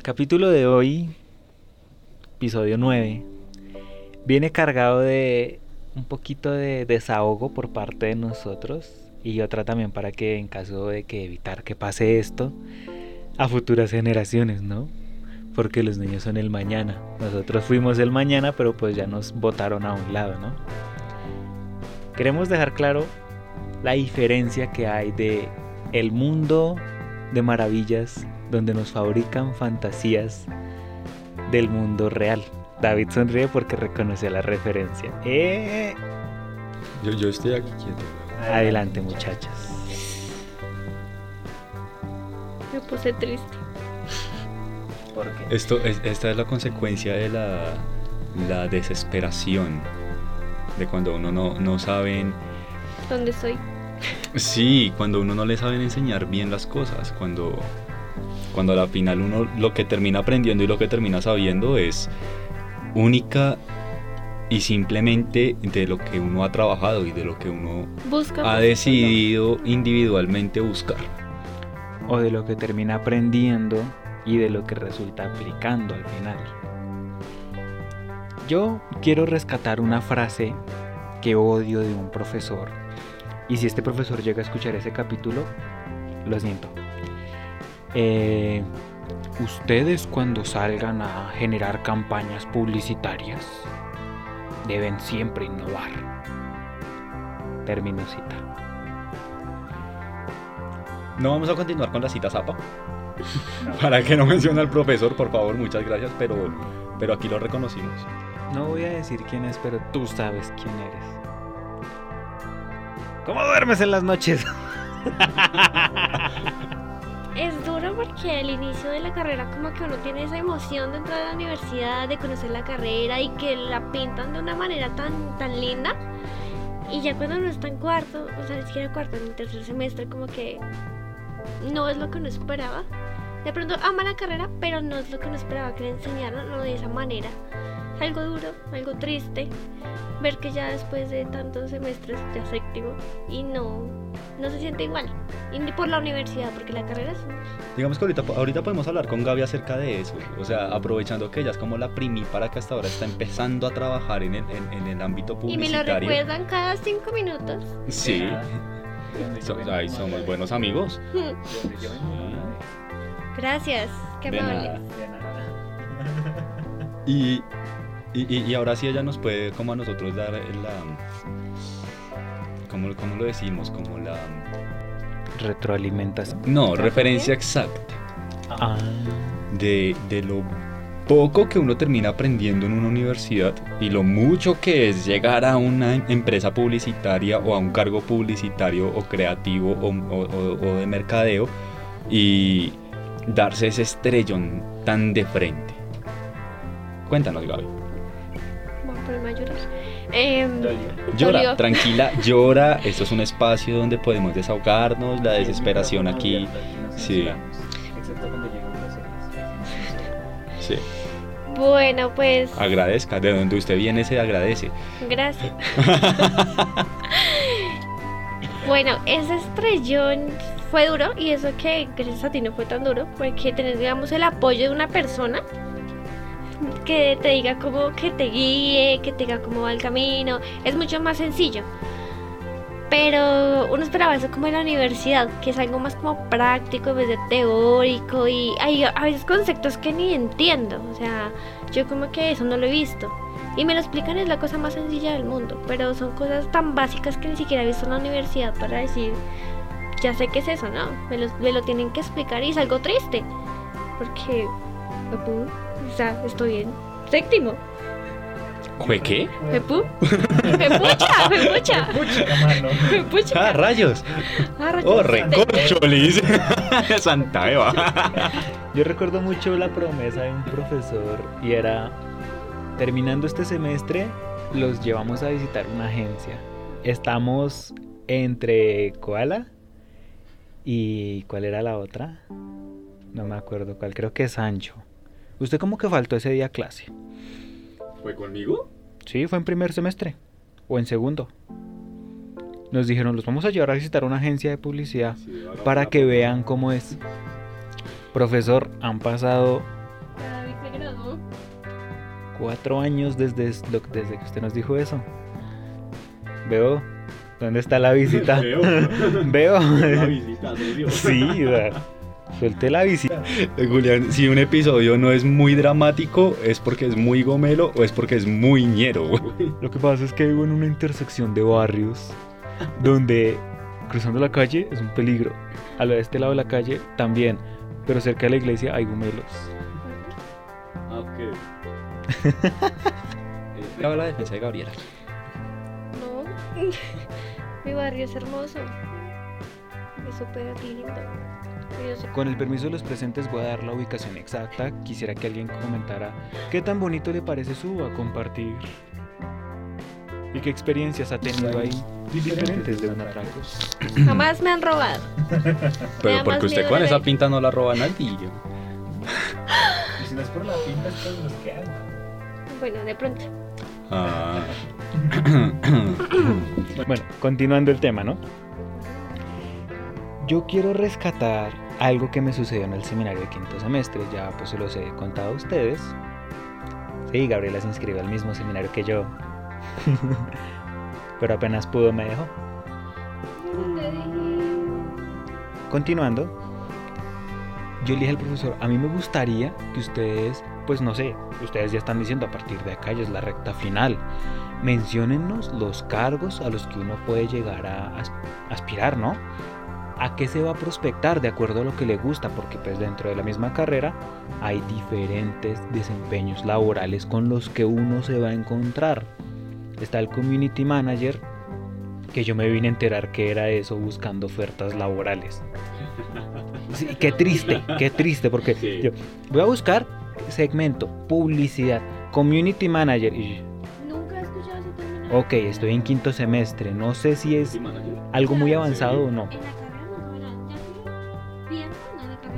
El capítulo de hoy, episodio 9, viene cargado de un poquito de desahogo por parte de nosotros y otra también para que en caso de que evitar que pase esto a futuras generaciones, ¿no? Porque los niños son el mañana. Nosotros fuimos el mañana, pero pues ya nos botaron a un lado, ¿no? Queremos dejar claro la diferencia que hay de el mundo de maravillas donde nos fabrican fantasías del mundo real. David sonríe porque reconoció la referencia. ¡Eh! Yo, yo estoy aquí quieto. Adelante, muchachos. Me puse triste. ¿Por qué? Esto es, esta es la consecuencia de la, la desesperación. De cuando uno no, no saben. ¿Dónde estoy? Sí, cuando uno no le saben enseñar bien las cosas. Cuando, cuando a la final uno lo que termina aprendiendo y lo que termina sabiendo es única y simplemente de lo que uno ha trabajado y de lo que uno Busca. ha decidido individualmente buscar. O de lo que termina aprendiendo y de lo que resulta aplicando al final. Yo quiero rescatar una frase que odio de un profesor. Y si este profesor llega a escuchar ese capítulo, lo siento. Eh, ustedes cuando salgan a generar campañas publicitarias deben siempre innovar. Término cita. No vamos a continuar con la cita zapa. Para que no mencione al profesor, por favor, muchas gracias, pero, pero aquí lo reconocimos. No voy a decir quién es, pero tú sabes quién eres. ¿Cómo duermes en las noches? Es duro porque al inicio de la carrera como que uno tiene esa emoción de entrar a la universidad, de conocer la carrera y que la pintan de una manera tan, tan linda. Y ya cuando uno está en cuarto, o sea, ni siquiera cuarto, en el tercer semestre, como que no es lo que uno esperaba. De pronto ama la carrera, pero no es lo que uno esperaba que le enseñaran, no de esa manera. Algo duro, algo triste, ver que ya después de tantos semestres, ya séptimo, y no, no se siente igual. Y ni por la universidad, porque la carrera es Digamos que ahorita, ahorita podemos hablar con Gaby acerca de eso. O sea, aprovechando que ella es como la primípara que hasta ahora está empezando a trabajar en el, en, en el ámbito Y me lo publicitario. recuerdan cada cinco minutos. Sí. So- ay, somos buenos amigos. Gracias, qué De amables. y, y- y ahora sí ella nos puede como a nosotros dar la... ¿Cómo, cómo lo decimos? Como la... Retroalimentación. No, referencia exacta Ah. de, de lo poco que uno termina aprendiendo en una universidad y lo mucho que es llegar a una empresa publicitaria o a un cargo publicitario o creativo o, o- o- o de mercadeo y darse ese estrellón tan de frente. Cuéntanos, Gaby. Voy a ponerme a Em, Llora, dolió. tranquila, llora. Esto es un espacio donde podemos desahogarnos. La desesperación aquí. Sí, sí. Bueno, pues Agradezca. De donde usted viene se agradece. gracias. bueno, ese estrellón fue duro y eso que gracias a ti no fue tan duro porque tener digamos el apoyo de una persona que te diga cómo que te guíe, que te diga cómo va el camino, es mucho más sencillo. Pero uno esperaba eso como en la universidad, que es algo más como práctico en vez de teórico y hay a veces conceptos que ni entiendo, o sea, yo como que eso no lo he visto. Y me lo explican es la cosa más sencilla del mundo, pero son cosas tan básicas que ni siquiera he visto en la universidad para decir, ya sé qué es eso, ¿no? Me lo, tienen que explicar y es algo triste, porque, o sea, estoy en séptimo. ¿Fue qué? Pepu, Pepucha, Pepucha, ¡Ah, Pepucha. rayos! Ah, rayos. ¡Oh, recorcholis! Santa Eva. Yo recuerdo mucho la promesa de un profesor y era, terminando este semestre, los llevamos a visitar una agencia. Estamos entre Koala y ¿cuál era la otra? No me acuerdo cuál, creo que Sancho. ¿Usted cómo que faltó ese día a clase? ¿Fue conmigo? Sí, fue en primer semestre o en segundo. Nos dijeron, los vamos a llevar a visitar una agencia de publicidad para que vean cómo es. Profesor, han pasado Cuatro años desde, desde que usted nos dijo eso. Veo. ¿Dónde está la visita? Veo. Veo. Una visita, serio. Sí, suelte la visita. Eh, Julián, si un episodio no es muy dramático, es porque es muy gomelo o es porque es muy ñero. güey. Lo que pasa es que vivo en una intersección de barrios donde cruzando la calle es un peligro. A la de este lado de la calle también, pero cerca de la iglesia hay gomelos. Acaba la defensa de Gabriela. No. Mi barrio es hermoso. Es súper lindo. Con el permiso de los presentes voy a dar la ubicación exacta. Quisiera que alguien comentara qué tan bonito le parece su a compartir. ¿Y qué experiencias ha tenido ahí diferentes de un atraco? Jamás me han robado. Pero porque usted con esa pinta no la roba nadie. Y si no es por la pinta, es por los que Bueno, de pronto. Ah. Bueno, continuando el tema, ¿no? Yo quiero rescatar algo que me sucedió en el seminario de quinto semestre, ya pues se los he contado a ustedes. Sí, Gabriela se inscribió al mismo seminario que yo. Pero apenas pudo me dejó. Continuando, yo le dije al profesor, a mí me gustaría que ustedes, pues no sé, ustedes ya están diciendo a partir de acá ya es la recta final. Menciónennos los cargos a los que uno puede llegar a as- aspirar, ¿no? ¿A qué se va a prospectar de acuerdo a lo que le gusta? Porque pues dentro de la misma carrera hay diferentes desempeños laborales con los que uno se va a encontrar. Está el community manager, que yo me vine a enterar que era eso buscando ofertas laborales. Sí, qué triste, qué triste, porque Sí. yo voy a buscar segmento, publicidad, community manager. Y, Nunca he escuchado ese término. ok, estoy en quinto semestre, no sé si es algo muy avanzado o no.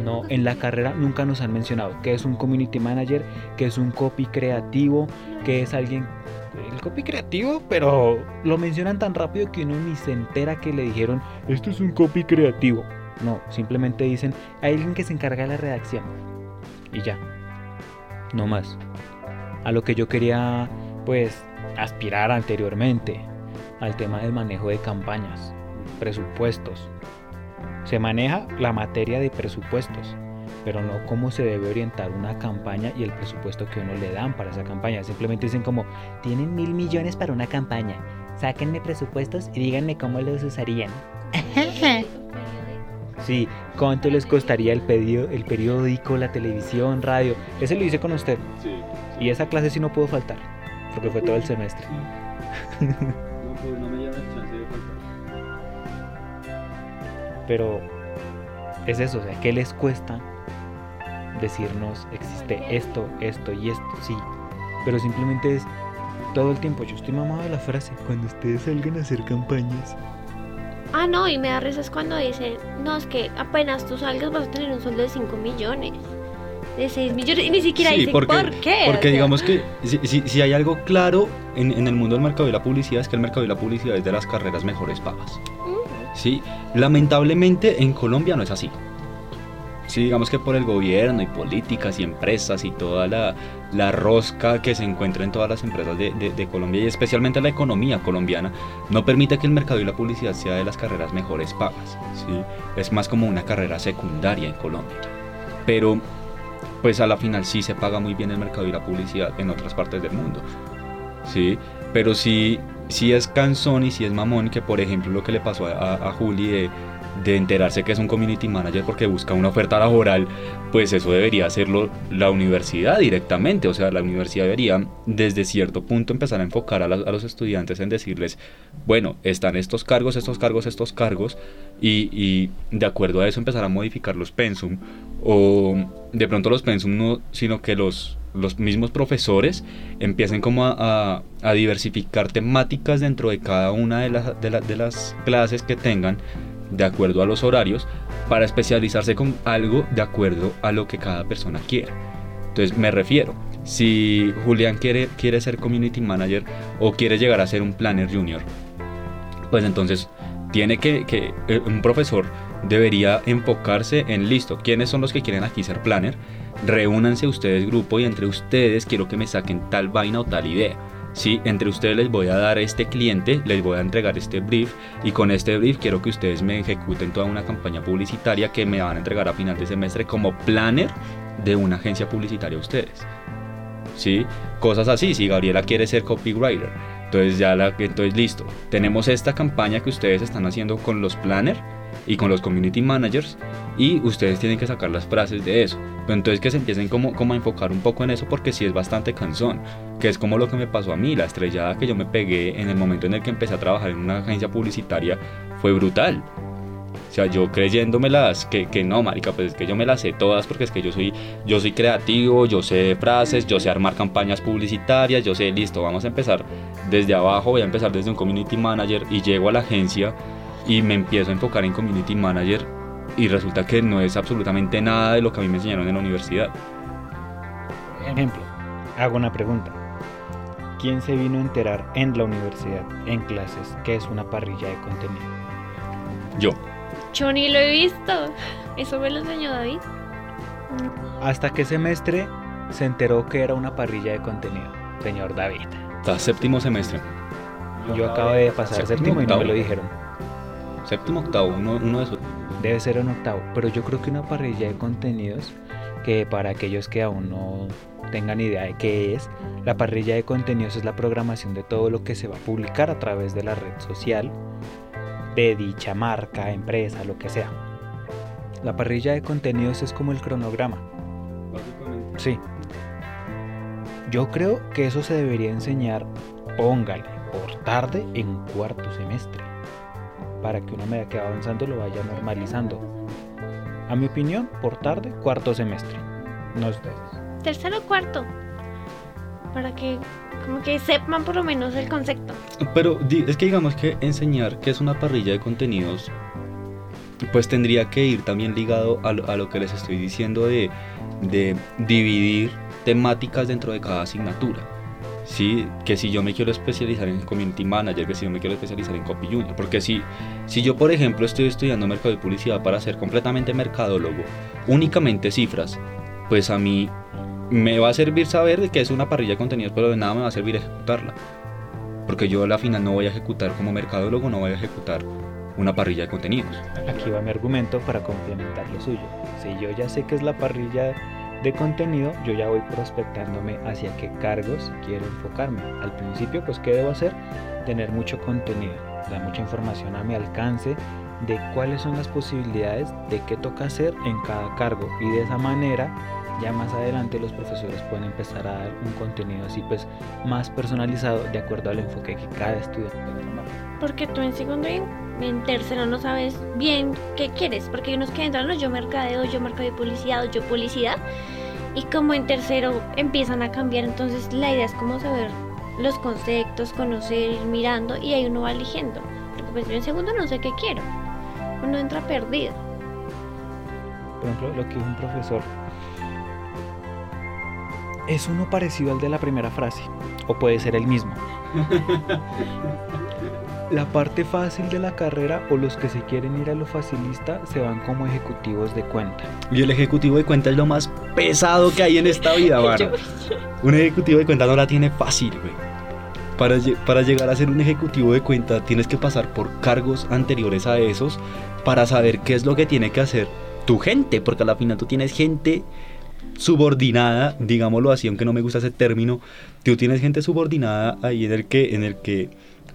No, en la carrera nunca nos han mencionado qué es un community manager, qué es un copy creativo, qué es alguien... El copy creativo, pero lo mencionan tan rápido que uno ni se entera que le dijeron, esto es un copy creativo. No, simplemente dicen, hay alguien que se encarga de la redacción. Y ya. No más. A lo que yo quería, pues, aspirar anteriormente, al tema del manejo de campañas, presupuestos. Se maneja la materia de presupuestos, pero no cómo se debe orientar una campaña y el presupuesto que uno le dan para esa campaña. Simplemente dicen como, tienen mil millones para una campaña, sáquenme presupuestos y díganme cómo los usarían. Sí, cuánto les costaría el, pedio- el periódico, la televisión, radio. Ese lo hice con usted. Y esa clase sí no pudo faltar, porque fue todo el semestre. No, Pero es eso, o sea, ¿qué les cuesta decirnos existe esto, esto y esto? Sí, pero simplemente es todo el tiempo. Yo estoy mamado de la frase, cuando ustedes salgan a hacer campañas. Ah, no, y me da risas cuando dicen, no, es que apenas tú salgas vas a tener un sueldo de 5 millones, de 6 millones, y ni siquiera Sí, dicen porque, por qué. o porque sea, digamos que si, si- si hay algo claro en, en el mundo del mercado y la publicidad es que el mercado y la publicidad es de las carreras mejores pagas. mm, Sí, lamentablemente en Colombia no es así. Sí, digamos que por el gobierno y políticas y empresas y toda la, la rosca que se encuentra en todas las empresas de, de- de Colombia y especialmente la economía colombiana, no permite que el mercado y la publicidad sea de las carreras mejores pagas. ¿sí? Es más como una carrera secundaria en Colombia. Pero, pues a la final sí se paga muy bien el mercado y la publicidad en otras partes del mundo. ¿sí? Pero sí, es cansón y sí es mamón que, por ejemplo, lo que le pasó a, a- a Juli de, de enterarse que es un community manager porque busca una oferta laboral, pues eso debería hacerlo la universidad directamente. O sea, la universidad debería desde cierto punto empezar a enfocar a, la- a los estudiantes en decirles, bueno, están estos cargos, estos cargos, estos cargos, y, y de acuerdo a eso empezar a modificar los pensum. O de pronto los pensum no, sino que los, los mismos profesores empiecen como a, a- diversificar temáticas dentro de cada una de, las de, la- de las clases que tengan de acuerdo a los horarios para especializarse con algo de acuerdo a lo que cada persona quiera. Entonces me refiero, si Julián quiere, quiere ser community manager o quiere llegar a ser un planner junior, pues entonces tiene que, que eh, un profesor debería enfocarse en listo, ¿quiénes son los que quieren aquí ser planner? Reúnanse ustedes grupo y entre ustedes quiero que me saquen tal vaina o tal idea. Sí, entre ustedes les voy a dar este cliente, les voy a entregar este brief y con este brief quiero que ustedes me ejecuten toda una campaña publicitaria que me van a entregar a final de semestre como planner de una agencia publicitaria a ustedes. ¿Sí? Cosas así, si Gabriela quiere ser copywriter, entonces ya la entonces listo. Tenemos esta campaña que ustedes están haciendo con los planners y con los community managers y ustedes tienen que sacar las frases de eso. Pero entonces que se empiecen como, como a enfocar un poco en eso porque sí es bastante cansón, que es como lo que me pasó a mí, la estrellada que yo me pegué en el momento en el que empecé a trabajar en una agencia publicitaria fue brutal. O sea, yo creyéndomelas que, que no, marica, pues es que yo me las sé todas porque es que yo soy, yo soy creativo, yo sé frases, yo sé armar campañas publicitarias, yo sé, listo, vamos a empezar desde abajo, voy a empezar desde un community manager y llego a la agencia y me empiezo a enfocar en community manager y resulta que no es absolutamente nada de lo que a mí me enseñaron en la universidad. Ejemplo, hago una pregunta. ¿Quién se vino a enterar en la universidad, en clases, que es una parrilla de contenido? Yo. Yo ni lo he visto. Eso me lo enseñó David. ¿Hasta qué semestre se enteró que era una parrilla de contenido, señor David? Está séptimo semestre. Yo acabo de pasar séptimo y no me lo dijeron. Séptimo, octavo, uno, uno de esos. Debe ser en octavo, pero yo creo que una parrilla de contenidos, que para aquellos que aún no tengan idea de qué es, la parrilla de contenidos es la programación de todo lo que se va a publicar a través de la red social de dicha marca, empresa, lo que sea. La parrilla de contenidos es como el cronograma. Sí. Yo creo que eso se debería enseñar, póngale, por tarde en cuarto semestre. Para que una medida que va avanzando lo vaya normalizando. A mi opinión, por tarde, cuarto semestre. No ustedes. Tercero o cuarto. Para que como que sepan por lo menos el concepto. Pero es que digamos que enseñar que es una parrilla de contenidos, pues tendría que ir también ligado a lo, a lo que les estoy diciendo de, de dividir temáticas dentro de cada asignatura. Sí, que si yo me quiero especializar en community manager, que si yo me quiero especializar en copy junior, porque si, si yo por ejemplo estoy estudiando mercado y publicidad para ser completamente mercadólogo, únicamente cifras, pues a mí me va a servir saber de que es una parrilla de contenidos, pero de nada me va a servir ejecutarla. Porque yo a la final no voy a ejecutar como mercadólogo, no voy a ejecutar una parrilla de contenidos. Aquí va mi argumento para complementar lo suyo. Si yo ya sé que es la parrilla de contenido, yo ya voy prospectándome hacia qué cargos quiero enfocarme. Al principio, pues, ¿qué debo hacer? Tener mucho contenido, o sea, mucha información a mi alcance de cuáles son las posibilidades de qué toca hacer en cada cargo. Y de esa manera, ya más adelante los profesores pueden empezar a dar un contenido así, pues, más personalizado de acuerdo al enfoque que cada estudiante va a tomar. Porque tú en segundo y en tercero no sabes bien qué quieres. Porque hay unos que entran, no, yo mercadeo, yo mercadeo publicidad, yo publicidad. Y como en tercero empiezan a cambiar, entonces la idea es como saber los conceptos, conocer, ir mirando y ahí uno va eligiendo. Porque pues yo en segundo no sé qué quiero. Uno entra perdido. Por ejemplo, lo que un profesor. Es uno parecido al de la primera frase, o puede ser el mismo. La parte fácil de la carrera o los que se quieren ir a lo facilista se van como ejecutivos de cuenta. Y el ejecutivo de cuenta es lo más pesado que hay en esta vida, mano. Yo- Un ejecutivo de cuenta no la tiene fácil, güey. Para, para llegar a ser un ejecutivo de cuenta tienes que pasar por cargos anteriores a esos para saber qué es lo que tiene que hacer tu gente, porque a la final tú tienes gente subordinada, digámoslo así, aunque no me gusta ese término, tú tienes gente subordinada ahí en el que, en el que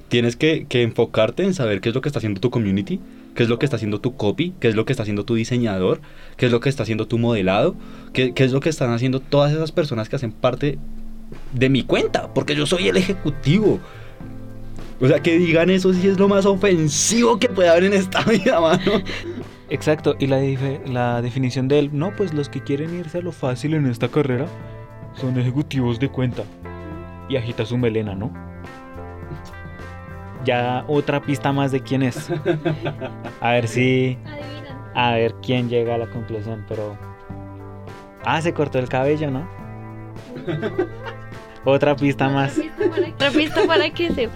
tienes que, enfocarte en saber qué es lo que está haciendo tu community, qué es lo que está haciendo tu copy, qué es lo que está haciendo tu diseñador, qué es lo que está haciendo tu modelado, qué, qué es lo que están haciendo todas esas personas que hacen parte de mi cuenta, porque yo soy el ejecutivo. O sea, que digan eso sí es lo más ofensivo que puede haber en esta vida, mano. Exacto, y la, la definición de él, no, pues los que quieren irse a lo fácil en esta carrera son ejecutivos de cuenta. Y agita su melena, ¿no? Ya otra pista más de quién es. A ver si... A ver quién llega a la conclusión, pero... Ah, se cortó el cabello, ¿no? Otra pista más. Otra pista para- Otra pista para que se.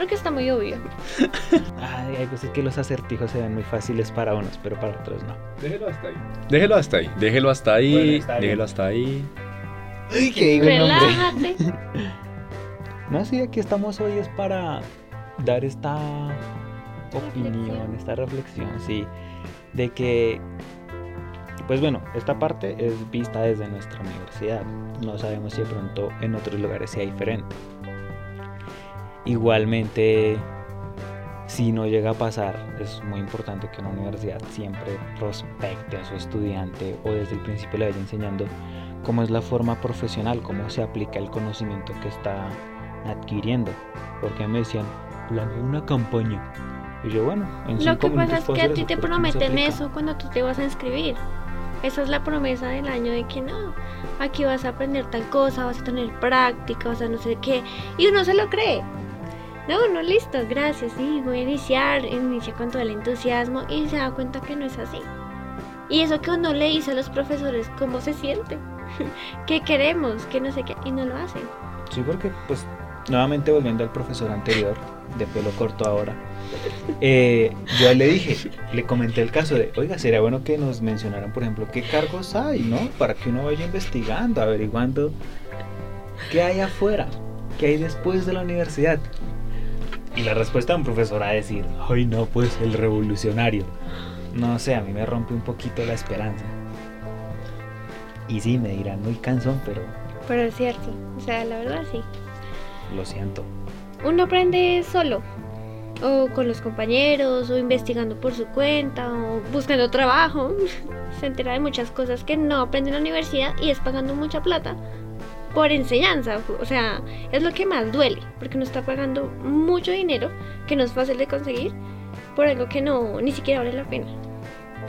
Creo que está muy obvio. Ay, hay veces que los acertijos se ven muy fáciles para unos, pero para otros no. Déjelo hasta ahí. Déjelo hasta ahí. Déjelo hasta ahí. Bueno, está bien. déjelo hasta ahí. Ay, nombre. Relájate. No, sí, aquí estamos hoy es para dar esta opinión, Reflexión. esta reflexión, sí, de que, pues bueno, esta parte es vista desde nuestra universidad. No sabemos si de pronto en otros lugares sea diferente. Igualmente, si no llega a pasar, es muy importante que una universidad siempre prospecte a su estudiante o desde el principio le vaya enseñando cómo es la forma profesional, cómo se aplica el conocimiento que está adquiriendo. Porque me decían, planea una campaña. Y yo, bueno, en Lo que pasa es que a ti te pero ¿cómo se prometen eso cuando tú te vas a inscribir. Esa es la promesa del año de que no, aquí vas a aprender tal cosa, vas a tener práctica, vas a no sé qué. Y uno se lo cree. No, no, listo, gracias, sí, voy a iniciar, inicia con todo el entusiasmo y se da cuenta que no es así. Y eso que uno le dice a los profesores cómo se siente, qué queremos, que no sé qué, y no lo hacen. Sí, porque pues nuevamente volviendo al profesor anterior, de pelo corto ahora, eh, yo le dije, le comenté el caso de, oiga, sería bueno que nos mencionaran, por ejemplo, qué cargos hay, ¿no? Para que uno vaya investigando, averiguando qué hay afuera, qué hay después de la universidad. Y la respuesta de un profesor a decir, ay no, pues el revolucionario. No sé, a mí me rompe un poquito la esperanza. Y sí, me dirán muy cansón, pero Pero es cierto, o sea, la verdad sí. lo siento. uno aprende solo o con los compañeros o investigando por su cuenta o buscando trabajo se entera de muchas cosas que no aprende en la universidad y es pagando mucha plata por enseñanza o sea es lo que más duele porque uno está pagando mucho dinero que no es fácil de conseguir por algo que no ni siquiera vale la pena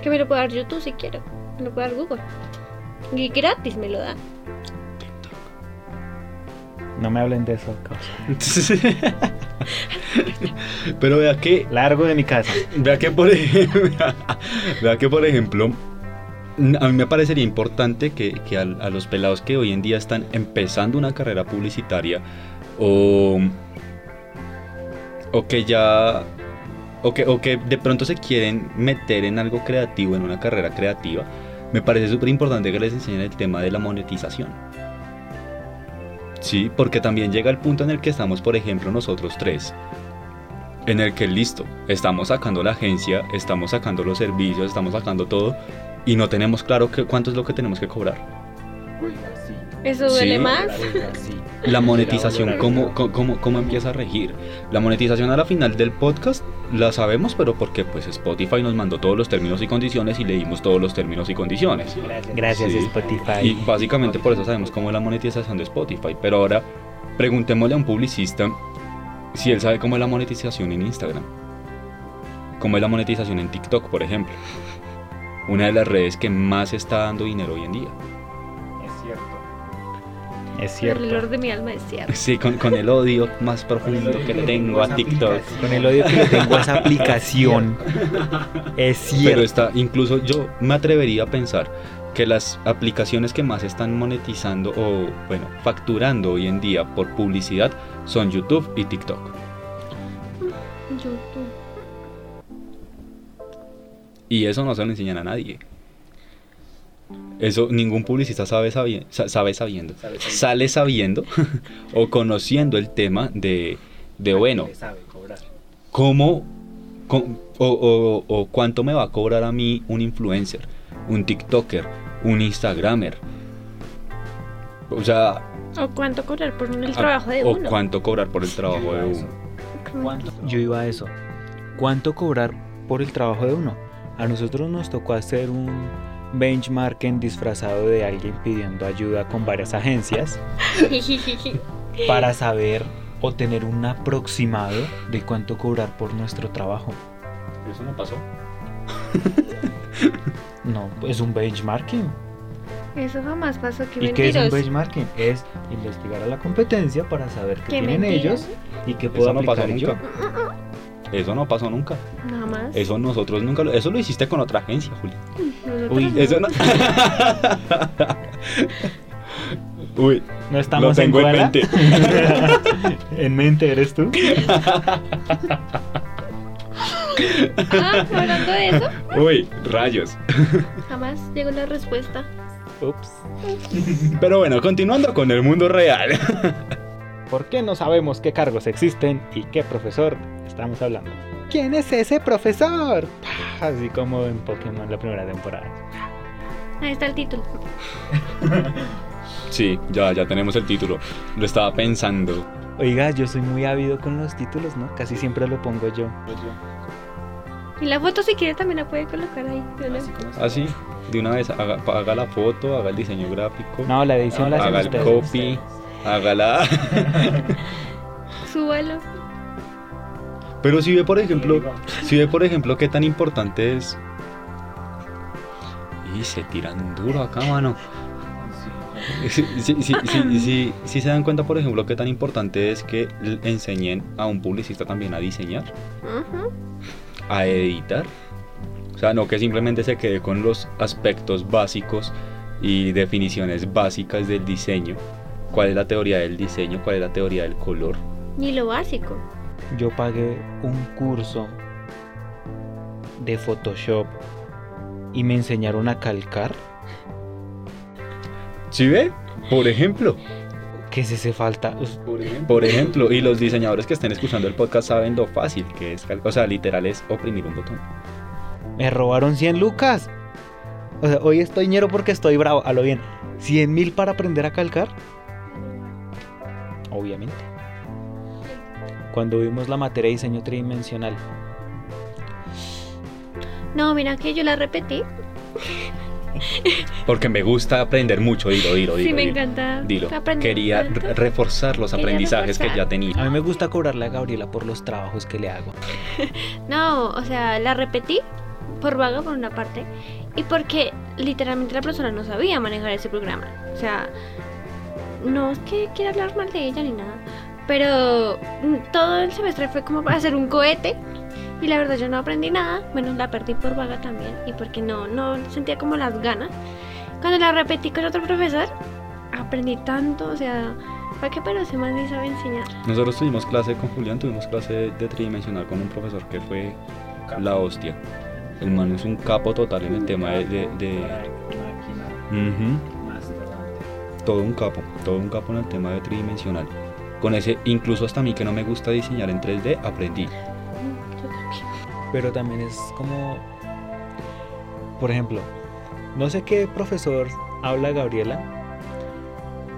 que me lo puede dar YouTube si quiero me lo puede dar Google y gratis me lo da No me hablen de eso, causa. Pero vea que Largo de mi casa. Vea que por ejemplo, vea que por ejemplo, n- a mí me parecería importante que, que a, los pelados que hoy en día están empezando una carrera publicitaria o, o que ya o que, o que de pronto se quieren meter en algo creativo, en una carrera creativa, me parece súper importante que les enseñen el tema de la monetización. Sí, porque también llega el punto en el que estamos, por ejemplo, nosotros tres, en el que listo, estamos sacando la agencia, estamos sacando los servicios, estamos sacando todo y no tenemos claro que, cuánto es lo que tenemos que cobrar. eso duele Sí. más La monetización, ¿cómo, cómo, cómo- cómo empieza a regir? La monetización a la final del podcast la sabemos, pero porque pues Spotify nos mandó todos los términos y condiciones y leímos todos los términos y condiciones. Gracias, Sí. Spotify. Y básicamente por eso sabemos cómo es la monetización de Spotify. Pero ahora preguntémosle a un publicista si él sabe cómo es la monetización en Instagram. Cómo es la monetización en TikTok, por ejemplo. Una de las redes que más está dando dinero hoy en día. Es cierto. Es el cierto. olor de mi alma es cierto Sí, con, con el odio más profundo que tengo a TikTok. Con el odio que le tengo a esa aplicación. Es Pero cierto. está, incluso yo me atrevería a pensar que las aplicaciones que más están monetizando o, bueno, facturando hoy en día por publicidad son YouTube y TikTok. YouTube. Y eso no se lo enseñan a nadie. Eso ningún publicista sabe, sabi- sa- sabe sabiendo. Sale sabiendo o conociendo el tema de, de bueno, cómo, cómo- o, o- o cuánto me va a cobrar a mí un influencer, un TikToker, un Instagramer. O sea, O cuánto cobrar por el trabajo de o uno. cuánto cobrar por el trabajo de uno. ¿Cuánto? Yo iba a eso. ¿Cuánto cobrar por el trabajo de uno? A nosotros nos tocó hacer un benchmarking disfrazado de alguien pidiendo ayuda con varias agencias para saber o tener un aproximado de cuánto cobrar por nuestro trabajo. Eso no pasó. No, es un benchmarking. Eso jamás pasó, qué ¿Y qué es un benchmarking? Es investigar a la competencia para saber qué, Qué tienen mentira. ellos y qué puedo Eso no pasó yo. nunca. Eso no pasó nunca. Nada más. Eso nosotros nunca lo, Eso lo hiciste con otra agencia, Juli. Nosotros Uy, no. Eso no. Uy, No estamos lo tengo en, Koala? mente. ¿En mente eres tú? Ah, hablando de eso, Uy, rayos. jamás llegó la respuesta. Ups. Pero bueno, continuando con el mundo real. ¿Por qué no sabemos qué cargos existen y qué profesor estamos hablando? ¿Quién es ese profesor? Ah, Así como en Pokémon la primera temporada. Ahí está el título. Sí, ya, ya tenemos el título. Lo estaba pensando. Oiga, yo soy muy ávido con los títulos, ¿no? Casi siempre lo pongo yo. Y la foto si quiere también la puede colocar ahí. ¿no? Así, de una vez, haga, haga la foto, haga el diseño gráfico, No, la edición la haga el ustedes. copy, haga la... Súbalo. Pero si ve, por ejemplo, si ve, por ejemplo, qué tan importante es... Y se tiran duro acá, mano. Si, si, si, si, si- si se dan cuenta, por ejemplo, qué tan importante es que enseñen a un publicista también a diseñar, Ujú. A editar. O sea, no que simplemente se quede con los aspectos básicos y definiciones básicas del diseño. ¿Cuál es la teoría del diseño? ¿Cuál es la teoría del color? Ni lo básico. Yo pagué un curso de Photoshop y me enseñaron a calcar. ¿Sí ve? Por ejemplo. ¿Qué es ese falta? Us- Por ejemplo, y los diseñadores que estén escuchando el podcast saben lo fácil que es. cal- O sea, literal es oprimir un botón. Me robaron 100 lucas. O sea, hoy estoy ñero porque estoy bravo. A lo bien. ¿100 mil para aprender a calcar? Obviamente. Cuando vimos la materia de diseño tridimensional. No, mira que yo la repetí. Porque me gusta aprender mucho, dilo, dilo, dilo. sí, me encanta. Dilo. aprender Quería re- reforzar los Quería aprendizajes que reforzar. ya A tenía. mí me gusta cobrarle a Gabriela por los trabajos que le hago. No, o sea, la repetí por vaga por una parte y porque literalmente la persona no sabía manejar ese programa. O sea, no es que quiera hablar mal de ella ni nada, pero mm, todo el semestre fue como para hacer un cohete y la verdad yo no aprendí nada. Bueno, la perdí por vaga también y porque no, no sentía como las ganas. Cuando la repetí con otro profesor, aprendí tanto, o sea, fue que pero ese man ni sabe enseñar. Nosotros tuvimos clase con Julián, tuvimos clase de, tridimensional con un profesor que fue la hostia. El man es un capo total en el tema de... de- de- Ujú. Todo un capo, todo un capo en el tema de tridimensional. Con ese, incluso hasta a mí que no me gusta diseñar en 3D, aprendí. Pero también es como, por ejemplo, no sé qué profesor habla Gabriela.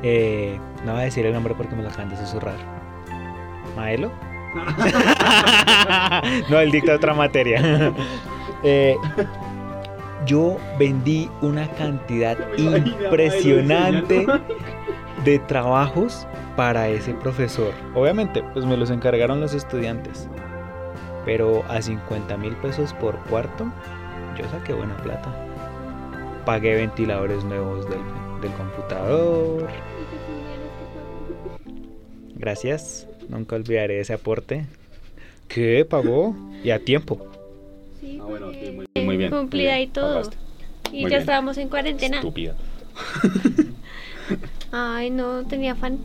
Eh, no voy a decir el nombre porque me lo acaban de susurrar. ¿Maelo? no, él dicta otra materia. Eh, yo vendí una cantidad impresionante de trabajos para ese profesor. Obviamente, pues me los encargaron los estudiantes. Pero a 50 mil pesos por cuarto, yo saqué buena plata. Pagué ventiladores nuevos del, del computador. Gracias. Nunca olvidaré ese aporte. ¿Qué? ¿Pagó? Y a tiempo. Sí, Ah, bueno, muy, muy bien. Cumplida y todo. pagaste. Y Muy ya bien. estábamos en cuarentena. Estúpida. Ay, no, tenía fan.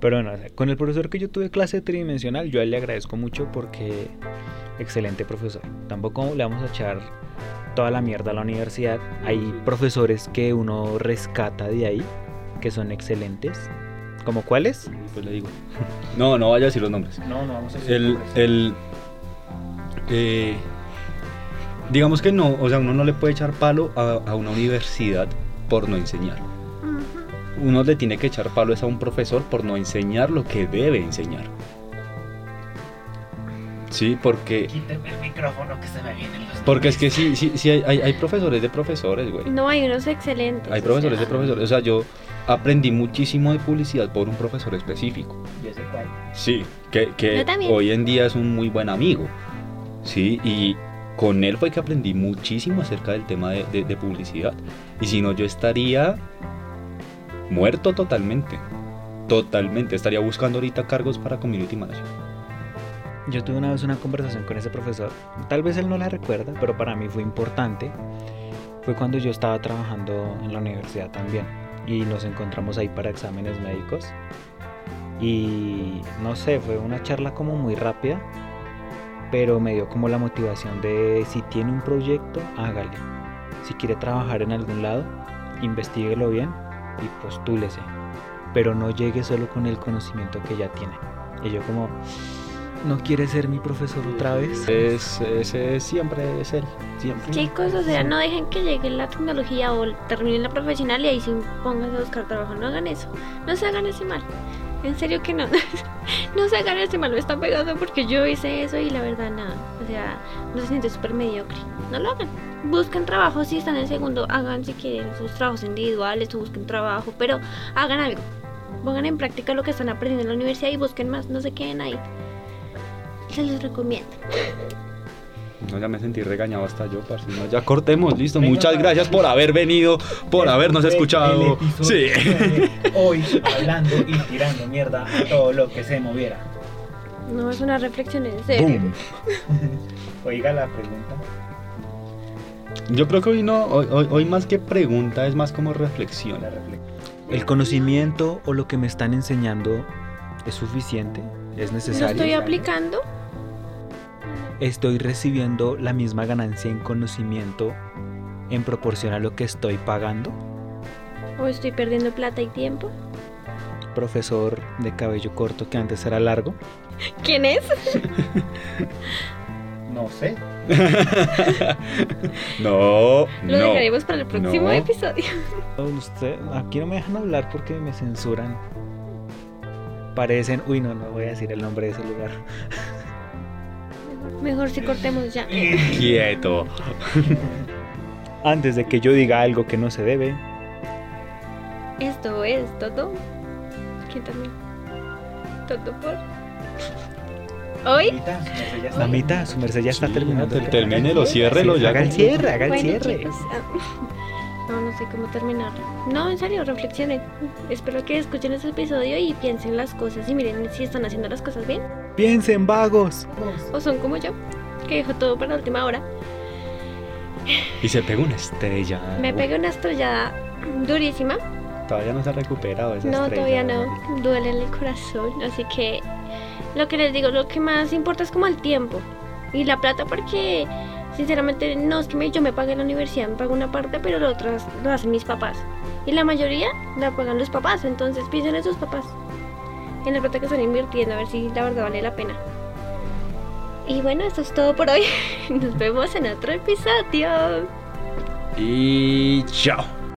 Pero no, o sea, con el profesor que yo tuve clase tridimensional, yo a él le agradezco mucho porque excelente profesor. Tampoco le vamos a echar toda la mierda a la universidad. Hay profesores que uno rescata de ahí, que son excelentes. ¿Como cuáles? Pues le digo. No, no vaya a decir los nombres. No, no vamos a El, el eh, digamos que no, o sea, uno no le puede echar palo a, a una universidad por no enseñar. Uno le tiene que echar palo es a un profesor por no enseñar lo que debe enseñar. Sí, porque, Quíteme el micrófono que se me vienen los porque es que sí, sí, sí hay, hay, hay profesores de profesores, güey. No, hay unos excelentes. Hay o profesores de profesores. O sea, yo aprendí muchísimo de publicidad por un profesor específico. Yo sé cuál. Sí, que, que Yo también. hoy en día es un muy buen amigo. Sí, y con él fue que aprendí muchísimo acerca del tema de, de- de publicidad. Y si no, yo estaría muerto totalmente. Totalmente. Estaría buscando ahorita cargos para community manager. Yo tuve una vez una conversación con ese profesor. Tal vez él no la recuerda, pero para mí fue importante. Fue cuando yo estaba trabajando en la universidad también. y nos encontramos ahí para exámenes médicos. Y no sé, fue una charla como muy rápida, pero me dio como la motivación de si tiene un proyecto, hágale. Si quiere trabajar en algún lado, investiguelo bien y postúlese. Pero no llegue solo con el conocimiento que ya tiene. Y yo como, ¿no quiere ser mi profesor otra vez? Es, ese siempre es él. Siempre. Chicos, o sea, no dejen que llegue la tecnología o terminen la profesional y ahí sí pónganse a buscar trabajo. No hagan eso. No se hagan ese mal. En serio que no. no se hagan ese mal. Me está pegando porque yo hice eso y la verdad nada. O sea, no se siente súper mediocre. No lo hagan. Busquen trabajo si están en segundo. Hagan si quieren sus trabajos individuales o busquen trabajo. Pero hagan algo. Pongan en práctica lo que están aprendiendo en la universidad y busquen más. No se queden ahí. Se los recomiendo. No, ya me sentí regañado hasta yo, parce. No, ya cortemos, listo. Muchas gracias por haber venido, por habernos El- el escuchado. episodio Sí. Hoy hablando y tirando mierda a todo lo que se moviera. No es una reflexión en serio. Boom. Oiga la pregunta. Yo creo que hoy no, hoy, hoy- hoy más que pregunta es más como reflexión. ¿El conocimiento o lo que me están enseñando es suficiente? ¿Es ¿Lo necesario? estoy aplicando? ¿Estoy recibiendo la misma ganancia en conocimiento en proporción a lo que estoy pagando? ¿O estoy perdiendo plata y tiempo? Profesor de cabello corto que antes era largo. ¿Quién es? No sé. No, Lo no. dejaremos para el próximo No. episodio. Usted, aquí no me dejan hablar porque me censuran. Parecen, uy no, no voy a decir el nombre de ese lugar. Mejor si cortemos ya. Quieto. Antes de que yo diga algo que no se debe, Esto es todo. ¿Quién también? Todo por. ¿Hoy? mamita, su merced ya está Sí, terminando. ya, termínelo, ciérrelo, ya Haga el cierre, haga el Bueno, cierre. chicos, ah, No, no sé cómo terminarlo. No, en serio, reflexionen. Espero que escuchen este episodio y piensen las cosas y miren si están haciendo las cosas bien. Piensen vagos. O son como yo, que dejo todo para la última hora. Y se pegó una estrella. Me pegué una estrellada durísima. Todavía no se ha recuperado esa No, estrella. todavía no. Duele en el corazón. Así que lo que les digo, lo que más importa es como el tiempo y la plata, porque sinceramente no es que me- yo me pague la universidad, me pago una parte, pero lo otro lo hacen mis papás. Y la mayoría la pagan los papás. Entonces piensen en sus papás, en la plata que están invirtiendo, a ver si la verdad vale la pena. Y bueno, eso es todo por hoy. Nos vemos en otro episodio. Y chao.